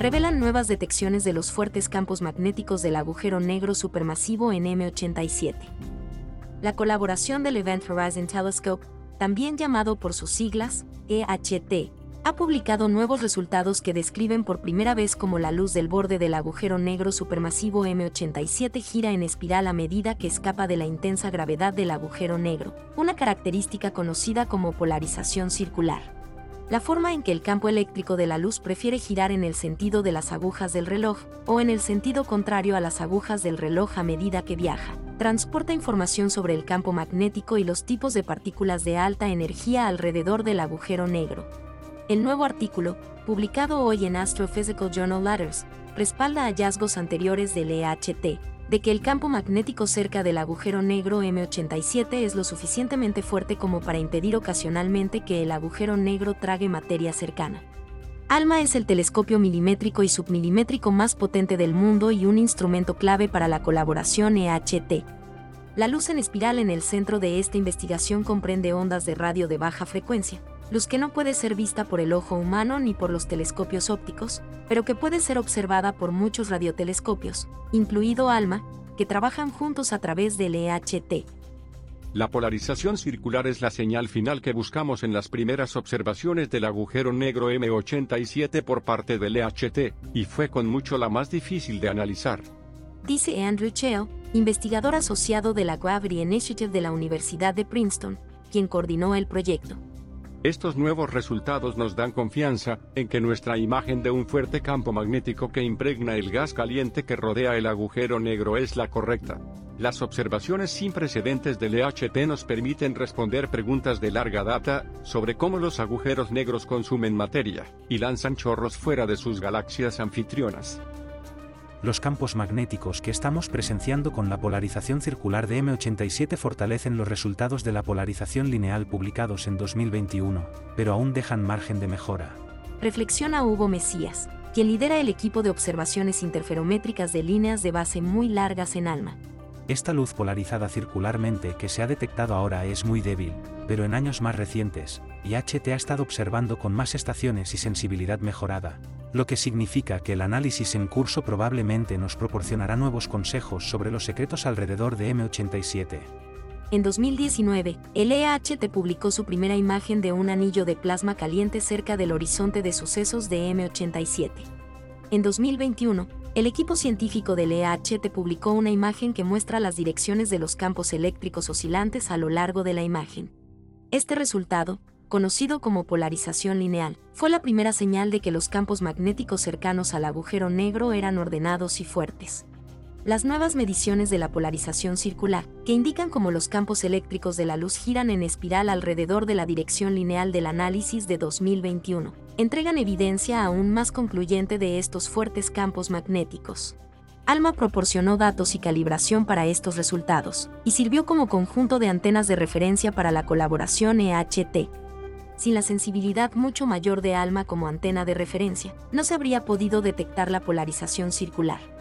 revelan nuevas detecciones de los fuertes campos magnéticos del agujero negro supermasivo en M87. La colaboración del Event Horizon Telescope, también llamado por sus siglas, EHT, ha publicado nuevos resultados que describen por primera vez cómo la luz del borde del agujero negro supermasivo M87 gira en espiral a medida que escapa de la intensa gravedad del agujero negro, una característica conocida como polarización circular. La forma en que el campo eléctrico de la luz prefiere girar en el sentido de las agujas del reloj, o en el sentido contrario a las agujas del reloj a medida que viaja, transporta información sobre el campo magnético y los tipos de partículas de alta energía alrededor del agujero negro. El nuevo artículo, publicado hoy en Astrophysical Journal Letters, respalda hallazgos anteriores del EHT, de que el campo magnético cerca del agujero negro M87 es lo suficientemente fuerte como para impedir ocasionalmente que el agujero negro trague materia cercana. ALMA es el telescopio milimétrico y submilimétrico más potente del mundo y un instrumento clave para la colaboración EHT. La luz en espiral en el centro de esta investigación comprende ondas de radio de baja frecuencia, luz que no puede ser vista por el ojo humano ni por los telescopios ópticos, pero que puede ser observada por muchos radiotelescopios, incluido ALMA, que trabajan juntos a través del EHT. La polarización circular es la señal final que buscamos en las primeras observaciones del agujero negro M87 por parte del EHT, y fue con mucho la más difícil de analizar. Dice Andrew Chell, investigador asociado de la Gravity Initiative de la Universidad de Princeton, quien coordinó el proyecto. Estos nuevos resultados nos dan confianza en que nuestra imagen de un fuerte campo magnético que impregna el gas caliente que rodea el agujero negro es la correcta. Las observaciones sin precedentes del EHT nos permiten responder preguntas de larga data sobre cómo los agujeros negros consumen materia y lanzan chorros fuera de sus galaxias anfitrionas los campos magnéticos que estamos presenciando con la polarización circular de M87 fortalecen los resultados de la polarización lineal publicados en 2021, pero aún dejan margen de mejora. Reflexiona Hugo Mesías, quien lidera el equipo de observaciones interferométricas de líneas de base muy largas en ALMA. Esta luz polarizada circularmente que se ha detectado ahora es muy débil, pero en años más recientes, IHT ha estado observando con más estaciones y sensibilidad mejorada, lo que significa que el análisis en curso probablemente nos proporcionará nuevos consejos sobre los secretos alrededor de M87. En 2019, el EHT publicó su primera imagen de un anillo de plasma caliente cerca del horizonte de sucesos de M87. En 2021, el equipo científico del EHT publicó una imagen que muestra las direcciones de los campos eléctricos oscilantes a lo largo de la imagen. Este resultado, conocido como polarización lineal, fue la primera señal de que los campos magnéticos cercanos al agujero negro eran ordenados y fuertes. Las nuevas mediciones de la polarización circular, que indican cómo los campos eléctricos de la luz giran en espiral alrededor de la dirección lineal del análisis de 2021, entregan evidencia aún más concluyente de estos fuertes campos magnéticos. ALMA proporcionó datos y calibración para estos resultados, y sirvió como conjunto de antenas de referencia para la colaboración EHT, sin la sensibilidad mucho mayor de ALMA como antena de referencia, no se habría podido detectar la polarización circular.